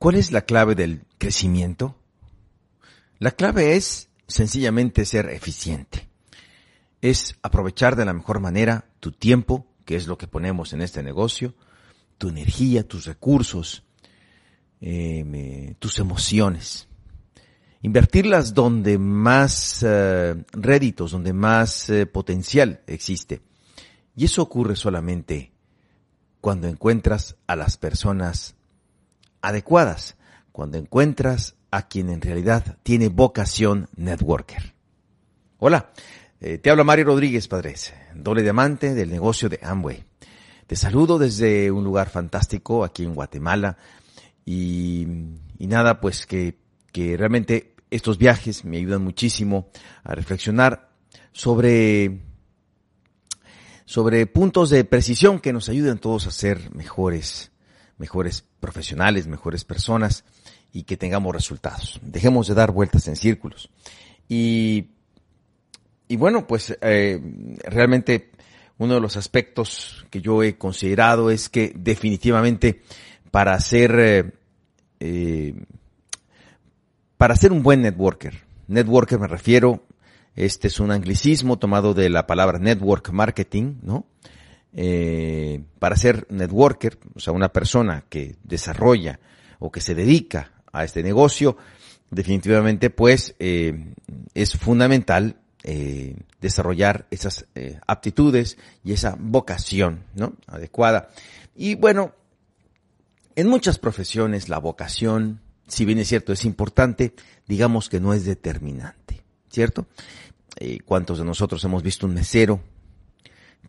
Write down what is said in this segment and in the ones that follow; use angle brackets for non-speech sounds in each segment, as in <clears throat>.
¿Cuál es la clave del crecimiento? La clave es sencillamente ser eficiente. Es aprovechar de la mejor manera tu tiempo, que es lo que ponemos en este negocio, tu energía, tus recursos, eh, tus emociones. Invertirlas donde más eh, réditos, donde más eh, potencial existe. Y eso ocurre solamente cuando encuentras a las personas adecuadas, cuando encuentras a quien en realidad tiene vocación networker. Hola, eh, te habla Mario Rodríguez Padres, doble diamante del negocio de Amway. Te saludo desde un lugar fantástico aquí en Guatemala y, y nada, pues que, que realmente estos viajes me ayudan muchísimo a reflexionar sobre sobre puntos de precisión que nos ayuden todos a ser mejores, mejores profesionales, mejores personas y que tengamos resultados. Dejemos de dar vueltas en círculos. Y, y bueno, pues eh, realmente uno de los aspectos que yo he considerado es que definitivamente para ser eh, eh, para ser un buen networker, networker me refiero este es un anglicismo tomado de la palabra network marketing, ¿no? Para ser networker, o sea, una persona que desarrolla o que se dedica a este negocio, definitivamente, pues, eh, es fundamental eh, desarrollar esas eh, aptitudes y esa vocación, ¿no? Adecuada. Y bueno, en muchas profesiones la vocación, si bien es cierto, es importante, digamos que no es determinante. ¿cierto? ¿Cuántos de nosotros hemos visto un mesero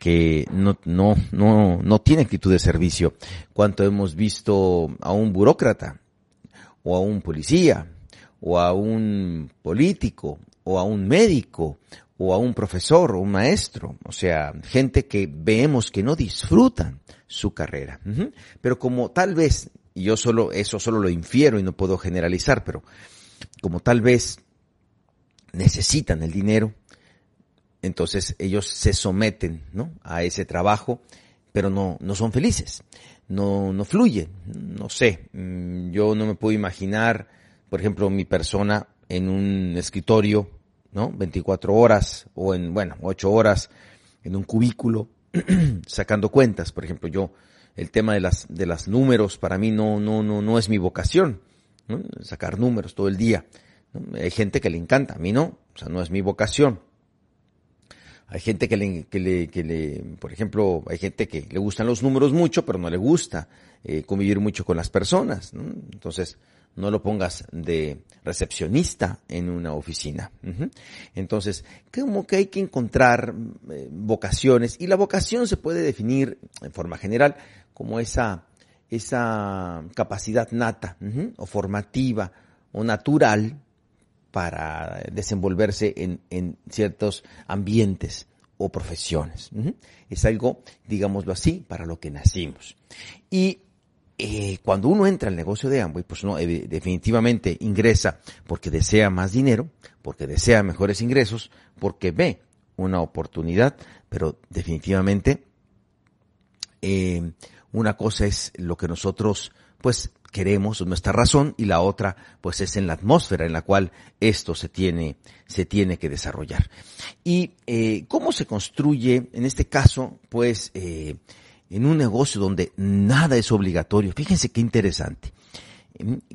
que no, no, no, no tiene actitud de servicio? ¿Cuánto hemos visto a un burócrata o a un policía o a un político o a un médico o a un profesor o un maestro? O sea, gente que vemos que no disfrutan su carrera. Pero como tal vez, y yo solo, eso solo lo infiero y no puedo generalizar, pero como tal vez necesitan el dinero, entonces ellos se someten ¿no? a ese trabajo, pero no, no son felices, no, no fluyen, no sé, mm, yo no me puedo imaginar, por ejemplo, mi persona en un escritorio, ¿no? 24 horas o en, bueno, 8 horas en un cubículo <clears throat> sacando cuentas, por ejemplo, yo el tema de las de las números para mí no no no no es mi vocación, ¿no? sacar números todo el día. Hay gente que le encanta, a mí no, o sea, no es mi vocación. Hay gente que le, que le, que le, por ejemplo, hay gente que le gustan los números mucho, pero no le gusta eh, convivir mucho con las personas. ¿no? Entonces, no lo pongas de recepcionista en una oficina. Entonces, como que hay que encontrar eh, vocaciones y la vocación se puede definir en forma general como esa, esa capacidad nata o formativa o natural para desenvolverse en, en ciertos ambientes o profesiones. Es algo, digámoslo así, para lo que nacimos. Y eh, cuando uno entra al negocio de Amway, pues uno definitivamente ingresa porque desea más dinero, porque desea mejores ingresos, porque ve una oportunidad, pero definitivamente eh, una cosa es lo que nosotros pues queremos, nuestra razón, y la otra, pues es en la atmósfera en la cual esto se tiene, se tiene que desarrollar. Y eh, cómo se construye, en este caso, pues, eh, en un negocio donde nada es obligatorio. Fíjense qué interesante.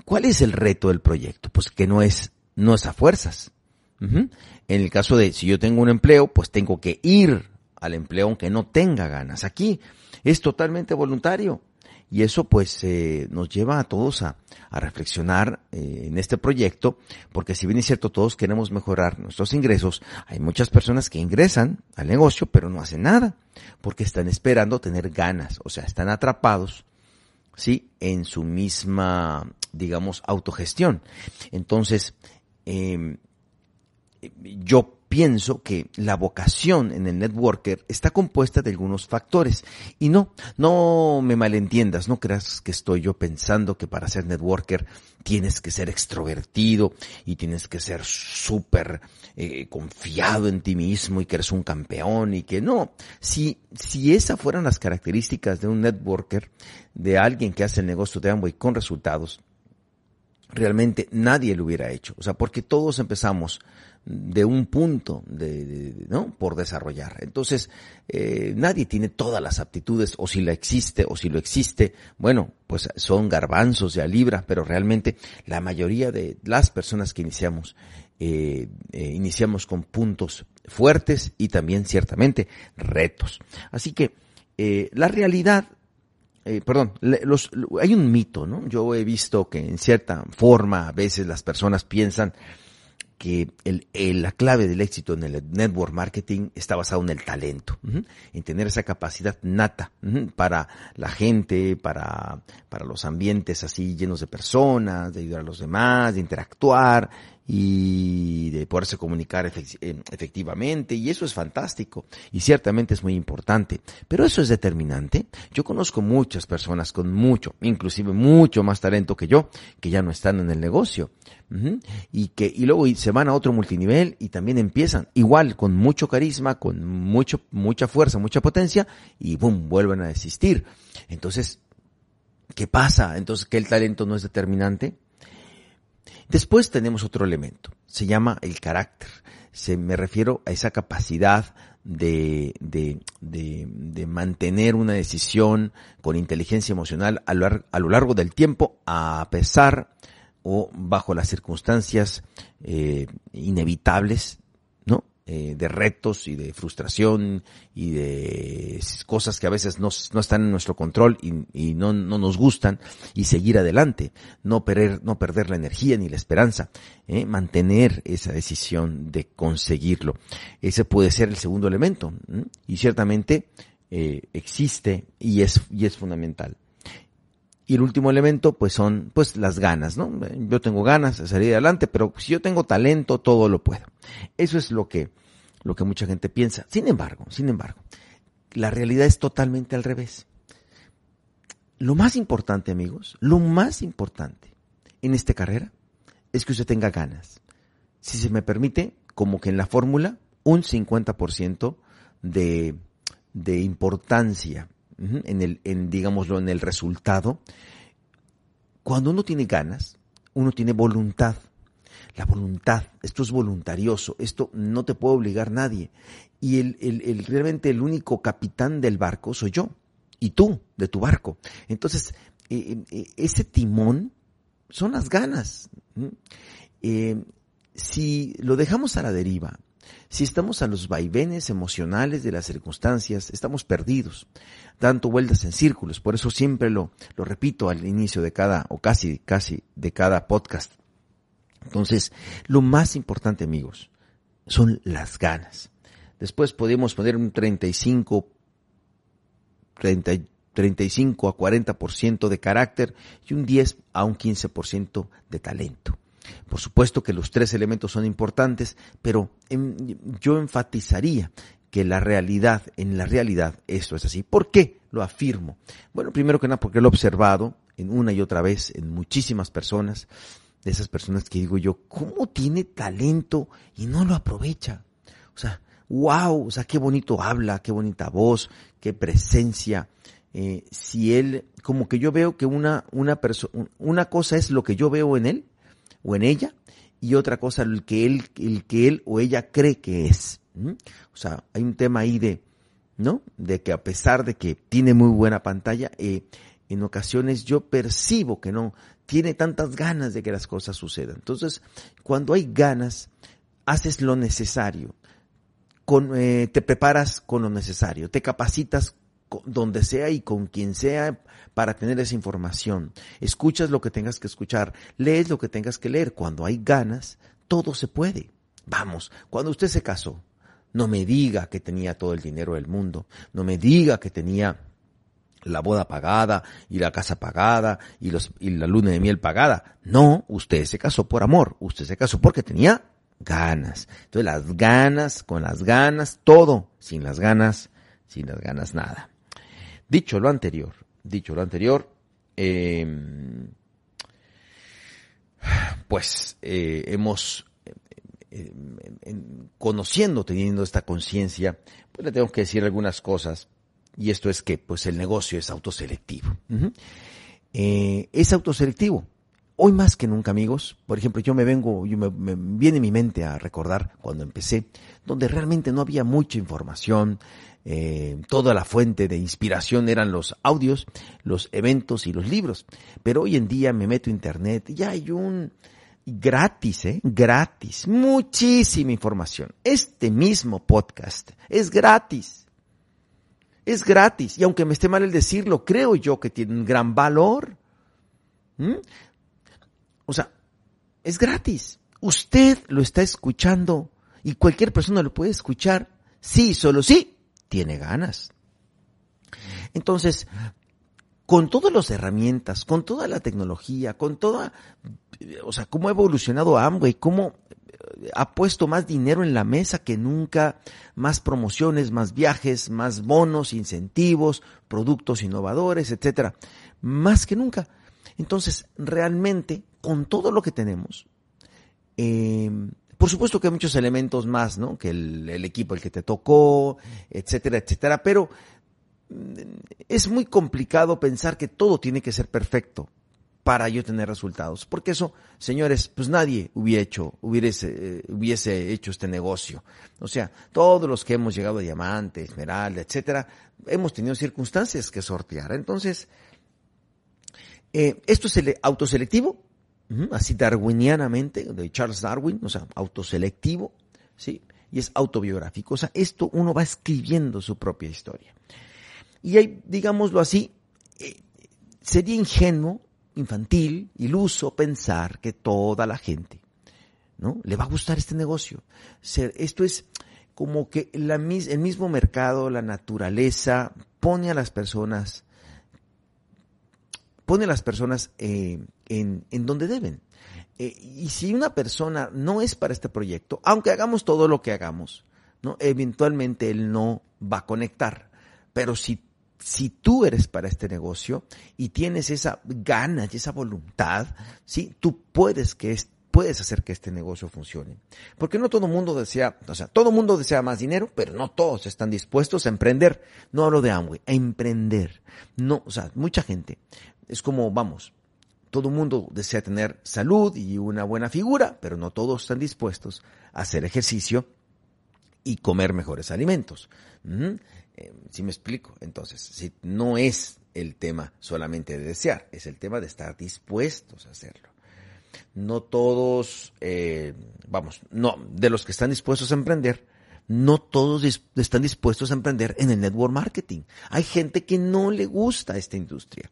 ¿Cuál es el reto del proyecto? Pues que no es, no es a fuerzas. En el caso de si yo tengo un empleo, pues tengo que ir al empleo aunque no tenga ganas. Aquí es totalmente voluntario. Y eso pues eh, nos lleva a todos a, a reflexionar eh, en este proyecto, porque si bien es cierto todos queremos mejorar nuestros ingresos, hay muchas personas que ingresan al negocio pero no hacen nada, porque están esperando tener ganas, o sea, están atrapados, ¿sí? En su misma, digamos, autogestión. Entonces, eh, yo pienso que la vocación en el networker está compuesta de algunos factores. Y no, no me malentiendas, no creas que estoy yo pensando que para ser networker tienes que ser extrovertido y tienes que ser súper eh, confiado en ti mismo y que eres un campeón y que no. Si, si esas fueran las características de un networker, de alguien que hace el negocio de Amway con resultados, realmente nadie lo hubiera hecho. O sea, porque todos empezamos de un punto de, ¿no? por desarrollar. Entonces, eh, nadie tiene todas las aptitudes, o si la existe, o si lo existe, bueno, pues son garbanzos de a libra, pero realmente la mayoría de las personas que iniciamos, eh, eh, iniciamos con puntos fuertes y también ciertamente retos. Así que la realidad eh, perdón, los, hay un mito, ¿no? Yo he visto que en cierta forma a veces las personas piensan que el, la clave del éxito en el network marketing está basado en el talento, en tener esa capacidad nata para la gente, para, para los ambientes así llenos de personas, de ayudar a los demás, de interactuar y de poderse comunicar eh, efectivamente y eso es fantástico y ciertamente es muy importante, pero eso es determinante. Yo conozco muchas personas con mucho, inclusive mucho más talento que yo, que ya no están en el negocio y que y luego se van a otro multinivel y también empiezan igual con mucho carisma, con mucho mucha fuerza, mucha potencia y boom, vuelven a desistir. Entonces, ¿qué pasa? Entonces, ¿que el talento no es determinante? Después tenemos otro elemento, se llama el carácter. Se, me refiero a esa capacidad de, de, de, de mantener una decisión con inteligencia emocional a lo, a lo, largo del tiempo, a pesar o bajo las circunstancias eh, inevitables eh, de retos y de frustración y de cosas que a veces no, no están en nuestro control y, y no, no, nos gustan y seguir adelante, no perder, no perder la energía ni la esperanza, ¿eh? mantener esa decisión de conseguirlo. Ese puede ser el segundo elemento y ciertamente eh, existe y es, y es fundamental. Y el último elemento, pues son, pues las ganas, ¿no? Yo tengo ganas de salir adelante, pero si yo tengo talento, todo lo puedo. Eso es lo que, lo que mucha gente piensa. Sin embargo, sin embargo, la realidad es totalmente al revés. Lo más importante, amigos, lo más importante en esta carrera es que usted tenga ganas. Si se me permite, como que en la fórmula, un 50% de, de importancia en el, en, digámoslo, en el resultado, cuando uno tiene ganas, uno tiene voluntad. La voluntad, esto es voluntarioso, esto no te puede obligar nadie. Y el, el, el, realmente el único capitán del barco soy yo, y tú, de tu barco. Entonces, eh, eh, ese timón son las ganas. Eh, si lo dejamos a la deriva, si estamos a los vaivenes emocionales de las circunstancias, estamos perdidos, dando vueltas en círculos. Por eso siempre lo, lo repito al inicio de cada, o casi, casi de cada podcast. Entonces, lo más importante, amigos, son las ganas. Después podemos poner un 35, 30, 35 a 40% de carácter y un 10 a un 15% de talento. Por supuesto que los tres elementos son importantes, pero yo enfatizaría que la realidad, en la realidad esto es así. ¿Por qué lo afirmo? Bueno, primero que nada porque lo he observado en una y otra vez en muchísimas personas, de esas personas que digo yo, ¿cómo tiene talento y no lo aprovecha? O sea, wow, o sea, qué bonito habla, qué bonita voz, qué presencia. Eh, si él, como que yo veo que una, una cosa es lo que yo veo en él o en ella y otra cosa el que él, el que él o ella cree que es. O sea, hay un tema ahí de, ¿no? De que a pesar de que tiene muy buena pantalla, eh, en ocasiones yo percibo que no tiene tantas ganas de que las cosas sucedan. Entonces, cuando hay ganas, haces lo necesario, con, eh, te preparas con lo necesario, te capacitas donde sea y con quien sea para tener esa información. Escuchas lo que tengas que escuchar, lees lo que tengas que leer. Cuando hay ganas, todo se puede. Vamos, cuando usted se casó, no me diga que tenía todo el dinero del mundo, no me diga que tenía la boda pagada y la casa pagada y, los, y la luna de miel pagada. No, usted se casó por amor, usted se casó porque tenía ganas. Entonces las ganas, con las ganas, todo, sin las ganas, sin las ganas nada. Dicho lo anterior, dicho lo anterior, eh, pues eh, hemos, eh, conociendo, teniendo esta conciencia, pues le tengo que decir algunas cosas, y esto es que pues el negocio es autoselectivo. es autoselectivo. hoy más que nunca, amigos, por ejemplo, yo me vengo, yo me, me, viene mi mente a recordar cuando empecé, donde realmente no había mucha información, eh, toda la fuente de inspiración eran los audios, los eventos y los libros. Pero hoy en día me meto a internet, ya hay un gratis, ¿eh? Gratis, muchísima información. Este mismo podcast es gratis. Es gratis. Y aunque me esté mal el decirlo, creo yo que tiene un gran valor. ¿Mm? O sea, es gratis. Usted lo está escuchando y cualquier persona lo puede escuchar. Sí, solo sí, tiene ganas. Entonces, con todas las herramientas, con toda la tecnología, con toda, o sea, cómo ha evolucionado Amway, cómo ha puesto más dinero en la mesa que nunca, más promociones, más viajes, más bonos, incentivos, productos innovadores, etcétera, más que nunca. Entonces, realmente, con todo lo que tenemos, eh, por supuesto que hay muchos elementos más, ¿no? Que el, equipo, el que te tocó, etcétera, etcétera, pero mm, es muy complicado pensar que todo tiene que ser perfecto para yo tener resultados. Porque eso, señores, pues nadie hubiera hecho, hubiese, eh, hubiese hecho este negocio. O sea, todos los que hemos llegado a diamante, esmeralda, etcétera, hemos tenido circunstancias que sortear. Entonces, eh, esto es el autoselectivo, así darwinianamente, de Charles Darwin, o sea, autoselectivo, ¿sí? Y es autobiográfico. O sea, esto uno va escribiendo su propia historia. Y hay, digámoslo así, eh, sería ingenuo, infantil, iluso pensar que toda la gente, ¿no? Le va a gustar este negocio. Esto es como que el mismo mercado, la naturaleza, pone a las personas pone a las personas eh, en, en, donde deben. Eh, y si una persona no es para este proyecto, aunque hagamos todo lo que hagamos, ¿no? eventualmente él no va a conectar. Pero si, si tú eres para este negocio y tienes esa ganas y esa voluntad, ¿sí? tú puedes que puedes hacer que este negocio funcione. Porque no todo mundo desea, o sea, todo mundo desea más dinero, pero no todos están dispuestos a emprender. No hablo de Amway, a emprender. No, o sea, mucha gente es como, vamos, todo el mundo desea tener salud y una buena figura, pero no todos están dispuestos a hacer ejercicio y comer mejores alimentos. Eh, si me explico, entonces, si no es el tema solamente de desear, es el tema de estar dispuestos a hacerlo. No todos, eh, vamos, no, de los que están dispuestos a emprender, no todos están dispuestos a emprender en el network marketing. Hay gente que no le gusta esta industria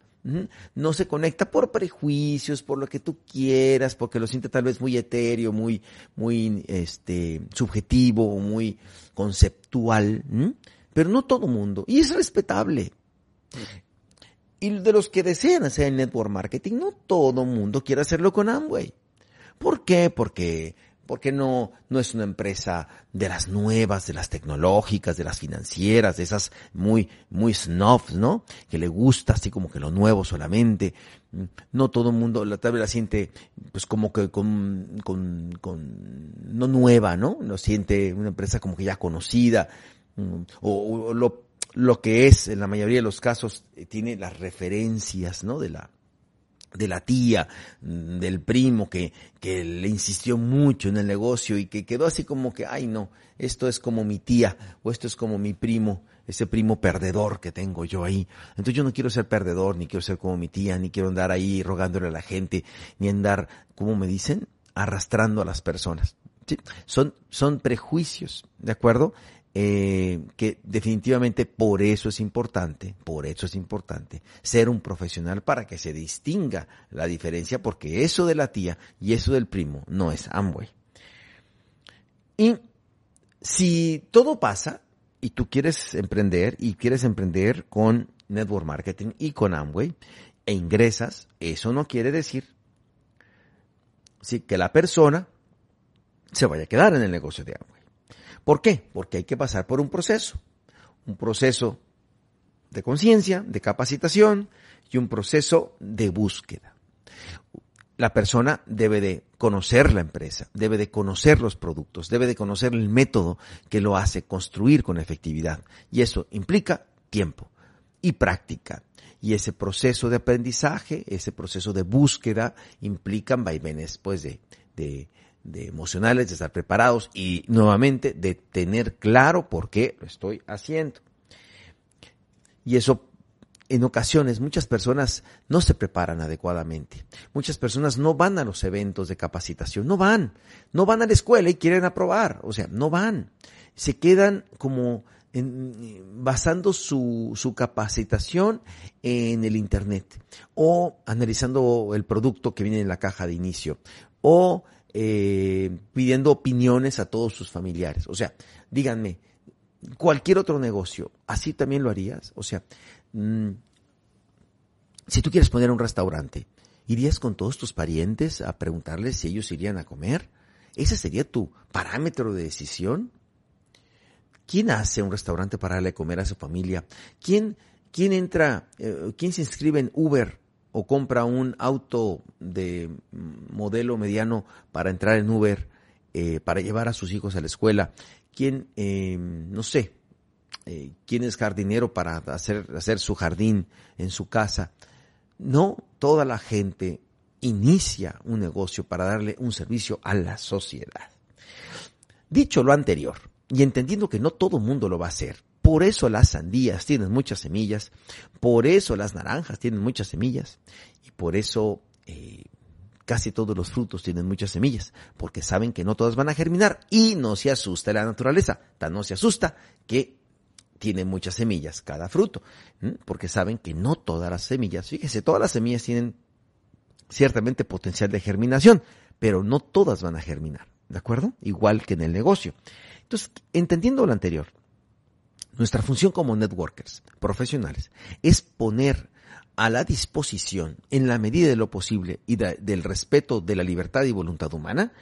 no se conecta por prejuicios, por lo que tú quieras, porque lo siente tal vez muy etéreo, muy, muy, este, subjetivo, muy conceptual, pero no todo mundo, y es respetable. Y de los que desean hacer el network marketing, no todo mundo quiere hacerlo con Amway. ¿Por qué? Porque porque no, no es una empresa de las nuevas, de las tecnológicas, de las financieras, de esas muy, muy snobs, ¿no? Que le gusta así como que lo nuevo solamente. No todo el mundo la tal vez la siente pues como que con, con, con, no nueva, ¿no? Lo siente una empresa como que ya conocida. Mm, o, o lo, lo que es, en la mayoría de los casos, eh, tiene las referencias, ¿no? De la, de la tía, mm, del primo que, que le insistió mucho en el negocio y que quedó así como que, ay no, esto es como mi tía o esto es como mi primo, ese primo perdedor que tengo yo ahí. Entonces yo no quiero ser perdedor, ni quiero ser como mi tía, ni quiero andar ahí rogándole a la gente, ni andar, como me dicen, arrastrando a las personas. Sí, son, son prejuicios, ¿de acuerdo? Eh, que definitivamente por eso es importante, por eso es importante ser un profesional para que se distinga la diferencia, porque eso de la tía y eso del primo no es Amway. Y si todo pasa y tú quieres emprender y quieres emprender con network marketing y con Amway e ingresas, eso no quiere decir sí, que la persona se vaya a quedar en el negocio de Amway. ¿Por qué? Porque hay que pasar por un proceso. Un proceso de conciencia, de capacitación y un proceso de búsqueda. La persona debe de conocer la empresa, debe de conocer los productos, debe de conocer el método que lo hace construir con efectividad. Y eso implica tiempo. y práctica. Y ese proceso de aprendizaje, ese proceso de búsqueda, implican vaivenes pues, de, de, de emocionales, de estar preparados y nuevamente de tener claro por qué lo estoy haciendo. Y eso en ocasiones muchas personas no se preparan adecuadamente. Muchas personas no van a los eventos de capacitación, no van, no van a la escuela y quieren aprobar, o sea, no van. Se quedan como basando su, su, capacitación en el Internet o analizando el producto que viene en la caja de inicio o eh, pidiendo opiniones a todos sus familiares. O sea, díganme, cualquier otro negocio, ¿así también lo harías? O sea, mm, si tú quieres poner un restaurante, ¿irías con todos tus parientes a preguntarles si ellos irían a comer? ¿Ese sería tu parámetro de decisión? ¿Quién hace un restaurante para darle a comer a su familia? ¿Quién, quién entra, eh, quién se inscribe en Uber o compra un auto de modelo mediano para entrar en Uber, eh, para llevar a sus hijos a la escuela? ¿Quién, eh, no sé, quién es jardinero para hacer, hacer su jardín en su casa? No toda la gente inicia un negocio para darle un servicio a la sociedad. Dicho lo anterior, y entendiendo que no todo mundo lo va a hacer. Por eso las sandías tienen muchas semillas, por eso las naranjas tienen muchas semillas y por eso eh, casi todos los frutos tienen muchas semillas, porque saben que no todas van a germinar y no se asusta la naturaleza, tan no se asusta que tiene muchas semillas cada fruto, porque saben que no todas las semillas, fíjese, todas las semillas tienen ciertamente potencial de germinación, pero no todas van a germinar, ¿de acuerdo? Igual que en el negocio. Entonces, entendiendo lo anterior, nuestra función como networkers profesionales es poner a la disposición, en la medida de lo posible y del respeto de la libertad y voluntad humana,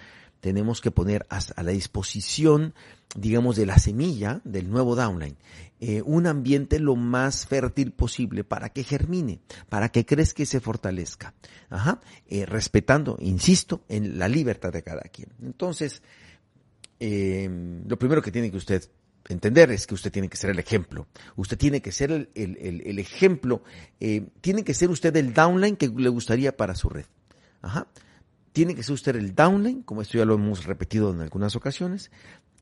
tenemos que poner a, la disposición, digamos, de la semilla del nuevo downline, eh, un ambiente lo más fértil posible para que germine, para que crezca y se fortalezca, Ajá, eh, respetando, insisto, en la libertad de cada quien. Entonces, eh, lo primero que tiene que usted entender es que usted tiene que ser el ejemplo. Usted tiene que ser el, el, ejemplo. Eh, tiene que ser usted el downline que le gustaría para su red. Ajá. Tiene que ser usted el downline, como esto ya lo hemos repetido en algunas ocasiones,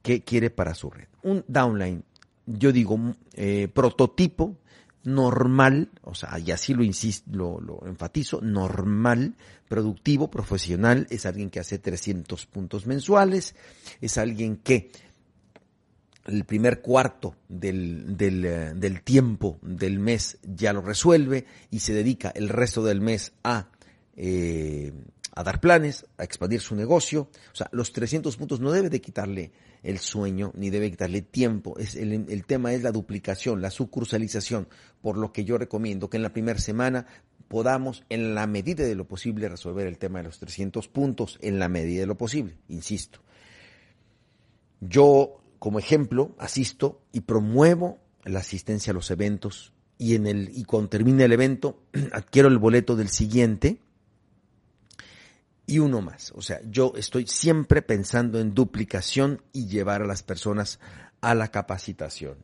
que quiere para su red. Un downline, yo digo, eh, prototipo, normal, o sea, y así lo insisto, lo, lo, enfatizo, normal, productivo, profesional, es alguien que hace 300 puntos mensuales, es alguien que el primer cuarto del, del, eh, del tiempo del mes ya lo resuelve y se dedica el resto del mes a eh, a dar planes, a expandir su negocio. O sea, los 300 puntos no debe de quitarle el sueño ni debe quitarle tiempo. Es el, el tema es la duplicación, la sucursalización, por lo que yo recomiendo que en la primera semana podamos, en la medida de lo posible, resolver el tema de los 300 puntos, en la medida de lo posible, insisto. Yo, como ejemplo, asisto y promuevo la asistencia a los eventos y en el y cuando termine el evento <clears throat> adquiero el boleto del siguiente y uno más. O sea, yo estoy siempre pensando en duplicación y llevar a las personas a la capacitación.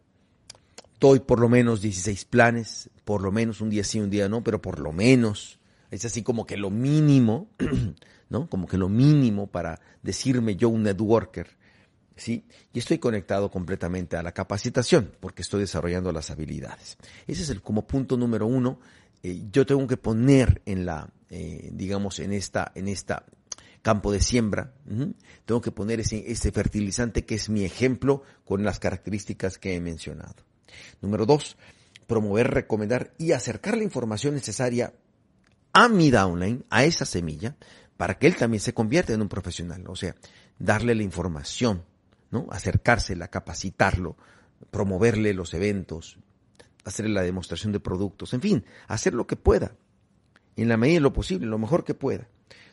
Doy por lo menos 16 planes, por lo menos un día sí, un día no, pero por lo menos. Es así como que lo mínimo, <clears throat> ¿no? Como que lo mínimo para decirme yo un networker, ¿sí? Y estoy conectado completamente a la capacitación porque estoy desarrollando las habilidades. Ese es el como punto número uno. Eh, yo tengo que poner en la, eh, digamos, en esta, en esta campo de siembra, tengo que poner ese, ese fertilizante que es mi ejemplo con las características que he mencionado. Número dos, promover, recomendar y acercar la información necesaria a mi downline, a esa semilla, para que él también se convierta en un profesional. O sea, darle la información, ¿no? Acercársela, capacitarlo, promoverle los eventos, hacerle la demostración de productos, en fin, hacer lo que pueda en la medida de lo posible, lo mejor que pueda.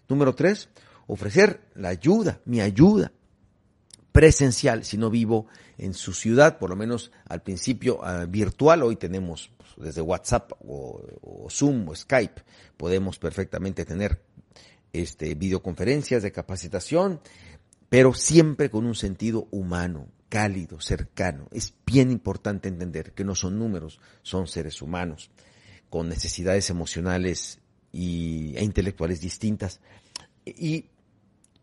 Número tres, ofrecer la ayuda, mi ayuda presencial, si no vivo en su ciudad, por lo menos al principio uh, virtual, hoy tenemos pues, desde WhatsApp o, o, Zoom o Skype, podemos perfectamente tener este, videoconferencias de capacitación, pero siempre con un sentido humano, cálido, cercano. Es bien importante entender que no son números, son seres humanos, con necesidades emocionales y, e intelectuales distintas. Y,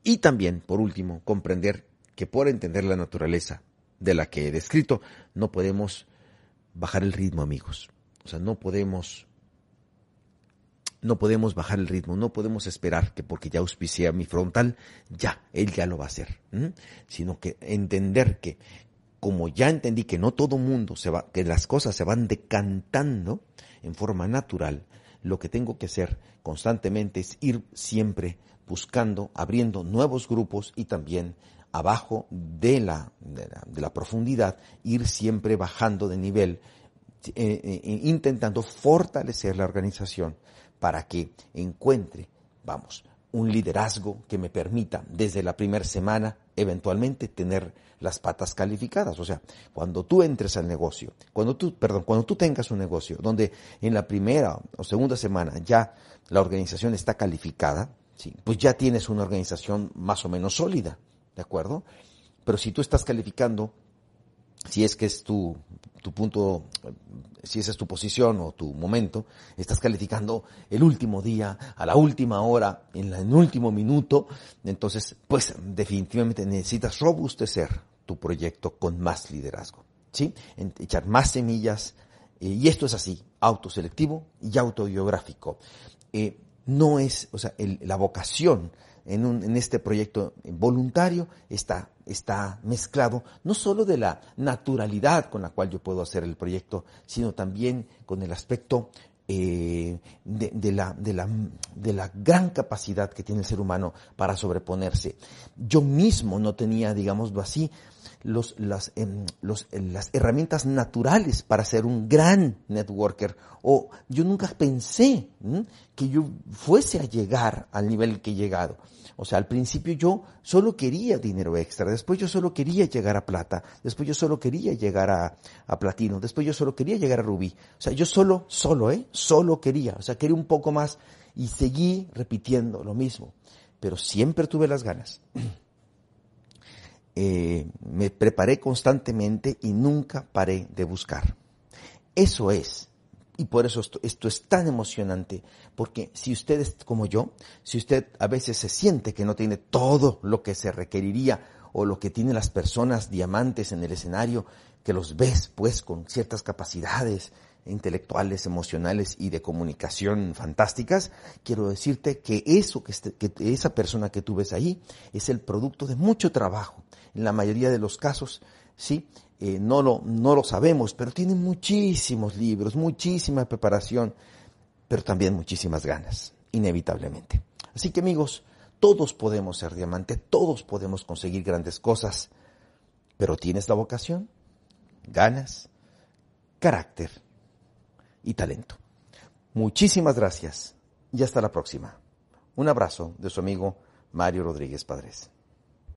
y también, por último, comprender que por entender la naturaleza de la que he descrito, no podemos bajar el ritmo, amigos. O sea, no podemos no podemos bajar el ritmo, no podemos esperar que porque ya auspicié mi frontal, ya, él ya lo va a hacer, sino que entender que como ya entendí que no todo mundo se va, que las cosas se van decantando en forma natural, lo que tengo que hacer constantemente es ir siempre buscando, abriendo nuevos grupos y también abajo de la, de la, profundidad, ir siempre bajando de nivel, eh, eh, intentando fortalecer la organización para que encuentre, vamos, un liderazgo que me permita desde la primera semana eventualmente tener las patas calificadas. O sea, cuando tú entres al negocio, cuando tú, perdón, cuando tú tengas un negocio donde en la primera o segunda semana ya la organización está calificada, ¿sí? pues ya tienes una organización más o menos sólida, ¿de acuerdo? Pero si tú estás calificando si es que es tu, tu punto, si esa es tu posición o tu momento, estás calificando el último día, a la última hora, en el último minuto, entonces, pues definitivamente necesitas robustecer tu proyecto con más liderazgo, ¿sí? Echar más semillas, eh, y esto es así, autoselectivo y autobiográfico. Eh, no es, o sea, la vocación en, un, en este proyecto voluntario está, está mezclado no solo de la naturalidad con la cual yo puedo hacer el proyecto, sino también con el aspecto eh, de, de, la, de, la, de la gran capacidad que tiene el ser humano para sobreponerse. Yo mismo no tenía, digámoslo así, los, las, em, los, las herramientas naturales para ser un gran networker. O yo nunca pensé que yo fuese a llegar al nivel que he llegado. O sea, al principio yo solo quería dinero extra, después yo solo quería llegar a plata, después yo solo quería llegar a, a platino, después yo solo quería llegar a rubí. O sea, yo solo, solo, ¿eh? Solo quería. O sea, quería un poco más y seguí repitiendo lo mismo. Pero siempre tuve las ganas. <clears throat> Eh, me preparé constantemente y nunca paré de buscar. Eso es. Y por eso esto, esto, es tan emocionante, porque si usted es como yo, si usted a veces se siente que no tiene todo lo que se requeriría o lo que tienen las personas diamantes en el escenario, que los ves pues con ciertas capacidades, intelectuales, emocionales y de comunicación fantásticas, quiero decirte que eso que, este, que esa persona que tú ves ahí es el producto de mucho trabajo. En la mayoría de los casos, sí, eh, no lo no lo sabemos, pero tiene muchísimos libros, muchísima preparación, pero también muchísimas ganas, inevitablemente. Así que amigos, todos podemos ser diamante, todos podemos conseguir grandes cosas, pero ¿tienes la vocación? ¿Ganas? ¿Carácter? Y talento. Muchísimas gracias y hasta la próxima. Un abrazo de su amigo Mario Rodríguez Padres.